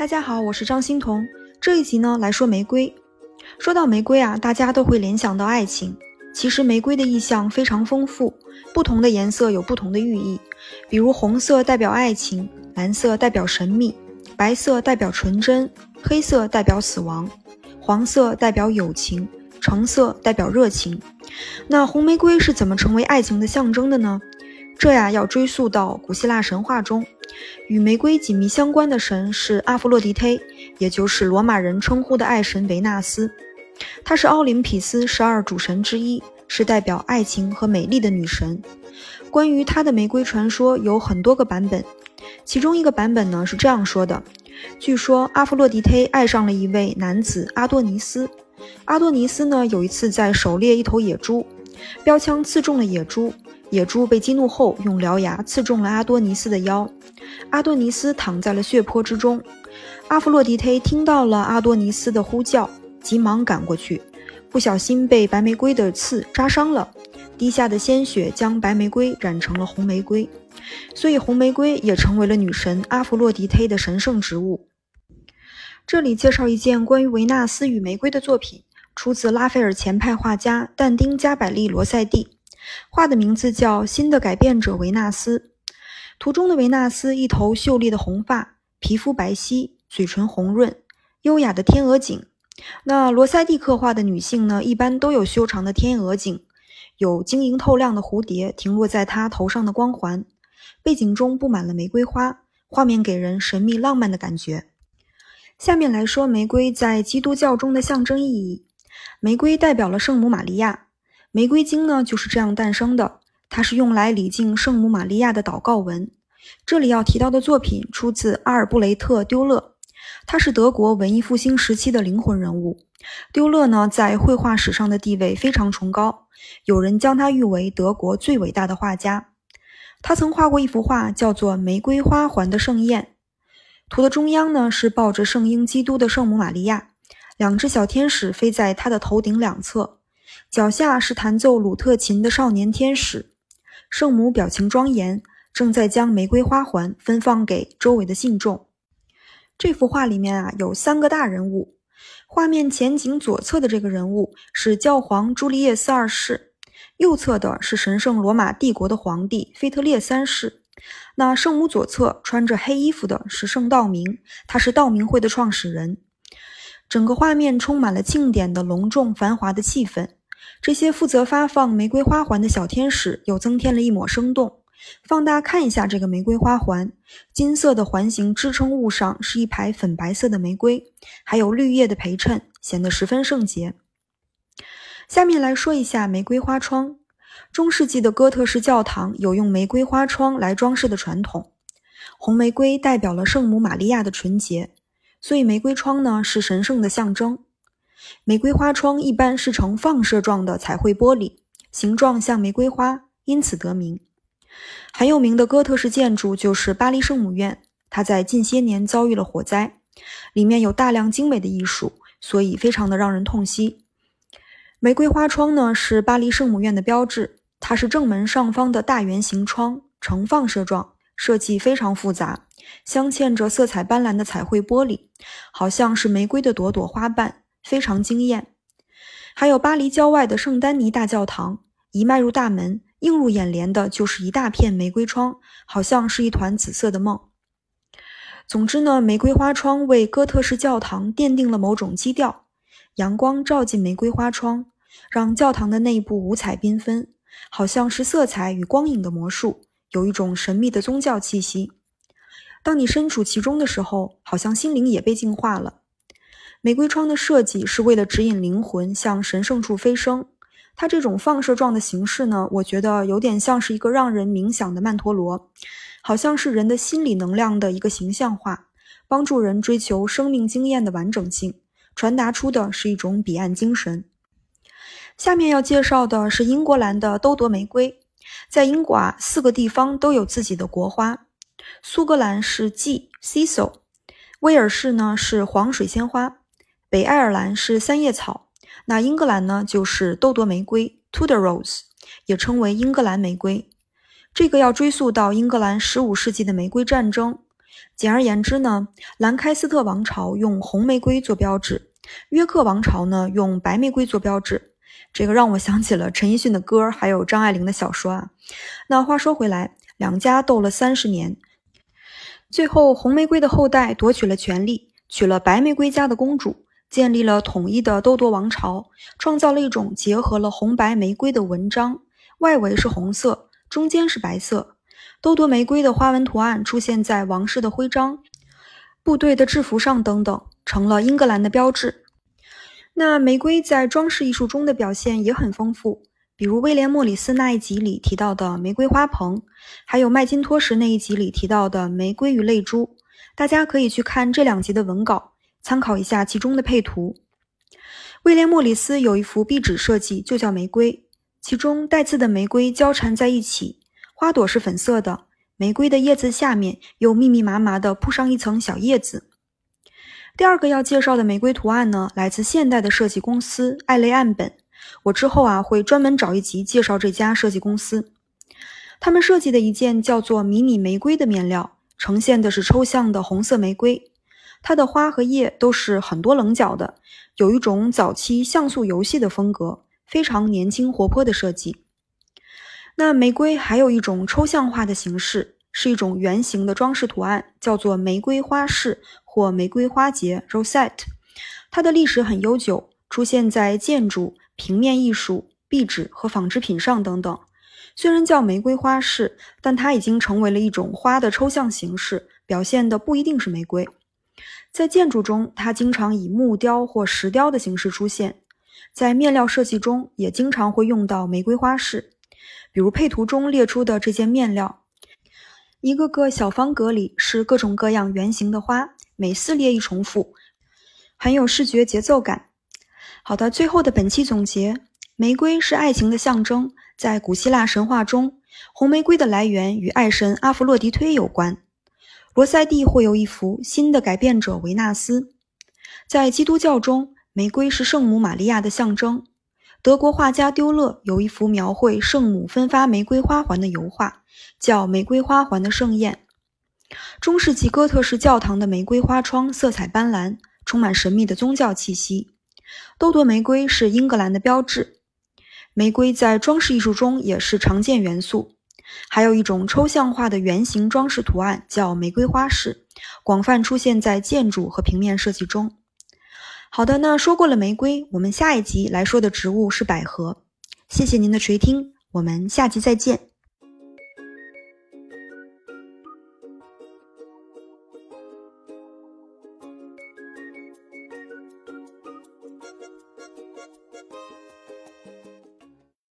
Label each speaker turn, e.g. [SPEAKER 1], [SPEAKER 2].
[SPEAKER 1] 大家好，我是张欣彤。这一集呢来说玫瑰。说到玫瑰啊，大家都会联想到爱情。其实玫瑰的意象非常丰富，不同的颜色有不同的寓意。比如红色代表爱情，蓝色代表神秘，白色代表纯真，黑色代表死亡，黄色代表友情，橙色代表热情。那红玫瑰是怎么成为爱情的象征的呢？这呀要追溯到古希腊神话中。与玫瑰紧密相关的神是阿弗洛狄忒，也就是罗马人称呼的爱神维纳斯。她是奥林匹斯十二主神之一，是代表爱情和美丽的女神。关于她的玫瑰传说有很多个版本，其中一个版本呢是这样说的：据说阿弗洛狄忒爱上了一位男子阿多尼斯，阿多尼斯呢有一次在狩猎一头野猪，标枪刺中了野猪。野猪被激怒后，用獠牙刺中了阿多尼斯的腰，阿多尼斯躺在了血泊之中。阿弗洛狄忒听到了阿多尼斯的呼叫，急忙赶过去，不小心被白玫瑰的刺扎伤了，滴下的鲜血将白玫瑰染成了红玫瑰，所以红玫瑰也成为了女神阿弗洛狄忒的神圣植物。这里介绍一件关于维纳斯与玫瑰的作品，出自拉斐尔前派画家但丁·加百利·罗塞蒂。画的名字叫《新的改变者维纳斯》，图中的维纳斯一头秀丽的红发，皮肤白皙，嘴唇红润，优雅的天鹅颈。那罗塞蒂刻画的女性呢，一般都有修长的天鹅颈，有晶莹透亮的蝴蝶停落在她头上的光环，背景中布满了玫瑰花，画面给人神秘浪漫的感觉。下面来说玫瑰在基督教中的象征意义，玫瑰代表了圣母玛利亚。玫瑰经呢就是这样诞生的，它是用来礼敬圣母玛利亚的祷告文。这里要提到的作品出自阿尔布雷特·丢勒，他是德国文艺复兴时期的灵魂人物。丢勒呢在绘画史上的地位非常崇高，有人将他誉为德国最伟大的画家。他曾画过一幅画，叫做《玫瑰花环的盛宴》，图的中央呢是抱着圣婴基督的圣母玛利亚，两只小天使飞在他的头顶两侧。脚下是弹奏鲁特琴的少年天使，圣母表情庄严，正在将玫瑰花环分放给周围的信众。这幅画里面啊有三个大人物，画面前景左侧的这个人物是教皇朱利叶斯二世，右侧的是神圣罗马帝国的皇帝腓特烈三世。那圣母左侧穿着黑衣服的是圣道明，他是道明会的创始人。整个画面充满了庆典的隆重繁华的气氛。这些负责发放玫瑰花环的小天使又增添了一抹生动。放大看一下这个玫瑰花环，金色的环形支撑物上是一排粉白色的玫瑰，还有绿叶的陪衬，显得十分圣洁。下面来说一下玫瑰花窗。中世纪的哥特式教堂有用玫瑰花窗来装饰的传统。红玫瑰代表了圣母玛利亚的纯洁，所以玫瑰窗呢是神圣的象征。玫瑰花窗一般是呈放射状的彩绘玻璃，形状像玫瑰花，因此得名。很有名的哥特式建筑就是巴黎圣母院，它在近些年遭遇了火灾，里面有大量精美的艺术，所以非常的让人痛惜。玫瑰花窗呢是巴黎圣母院的标志，它是正门上方的大圆形窗，呈放射状，设计非常复杂，镶嵌着色彩斑斓的彩绘玻璃，好像是玫瑰的朵朵花瓣。非常惊艳，还有巴黎郊外的圣丹尼大教堂，一迈入大门，映入眼帘的就是一大片玫瑰窗，好像是一团紫色的梦。总之呢，玫瑰花窗为哥特式教堂奠定了某种基调。阳光照进玫瑰花窗，让教堂的内部五彩缤纷，好像是色彩与光影的魔术，有一种神秘的宗教气息。当你身处其中的时候，好像心灵也被净化了。玫瑰窗的设计是为了指引灵魂向神圣处飞升。它这种放射状的形式呢，我觉得有点像是一个让人冥想的曼陀罗，好像是人的心理能量的一个形象化，帮助人追求生命经验的完整性，传达出的是一种彼岸精神。下面要介绍的是英国兰的兜铎玫瑰，在英国啊，四个地方都有自己的国花。苏格兰是 G c e c i l 威尔士呢是黄水仙花。北爱尔兰是三叶草，那英格兰呢就是豆朵玫瑰 （Tudor Rose），也称为英格兰玫瑰。这个要追溯到英格兰15世纪的玫瑰战争。简而言之呢，兰开斯特王朝用红玫瑰做标志，约克王朝呢用白玫瑰做标志。这个让我想起了陈奕迅的歌，还有张爱玲的小说啊。那话说回来，两家斗了三十年，最后红玫瑰的后代夺取了权力，娶了白玫瑰家的公主。建立了统一的都铎王朝，创造了一种结合了红白玫瑰的纹章，外围是红色，中间是白色。都铎玫瑰的花纹图案出现在王室的徽章、部队的制服上等等，成了英格兰的标志。那玫瑰在装饰艺术中的表现也很丰富，比如威廉·莫里斯那一集里提到的玫瑰花棚，还有麦金托什那一集里提到的玫瑰与泪珠。大家可以去看这两集的文稿。参考一下其中的配图。威廉·莫里斯有一幅壁纸设计，就叫玫瑰，其中带刺的玫瑰交缠在一起，花朵是粉色的，玫瑰的叶子下面又密密麻麻地铺上一层小叶子。第二个要介绍的玫瑰图案呢，来自现代的设计公司艾雷岸本。我之后啊会专门找一集介绍这家设计公司。他们设计的一件叫做迷你玫瑰的面料，呈现的是抽象的红色玫瑰。它的花和叶都是很多棱角的，有一种早期像素游戏的风格，非常年轻活泼的设计。那玫瑰还有一种抽象化的形式，是一种圆形的装饰图案，叫做玫瑰花饰或玫瑰花结 （rosette）。它的历史很悠久，出现在建筑、平面艺术、壁纸和纺织品上等等。虽然叫玫瑰花饰，但它已经成为了一种花的抽象形式，表现的不一定是玫瑰。在建筑中，它经常以木雕或石雕的形式出现；在面料设计中，也经常会用到玫瑰花饰。比如配图中列出的这件面料，一个个小方格里是各种各样圆形的花，每四列一重复，很有视觉节奏感。好的，最后的本期总结：玫瑰是爱情的象征，在古希腊神话中，红玫瑰的来源与爱神阿弗洛狄忒有关。罗塞蒂会有一幅新的改变者维纳斯。在基督教中，玫瑰是圣母玛利亚的象征。德国画家丢勒有一幅描绘圣母分发玫瑰花环的油画，叫《玫瑰花环的盛宴》。中世纪哥特式教堂的玫瑰花窗色彩斑斓，充满神秘的宗教气息。都铎玫瑰是英格兰的标志。玫瑰在装饰艺术中也是常见元素。还有一种抽象化的圆形装饰图案，叫玫瑰花式，广泛出现在建筑和平面设计中。好的，那说过了玫瑰，我们下一集来说的植物是百合。谢谢您的垂听，我们下集再见。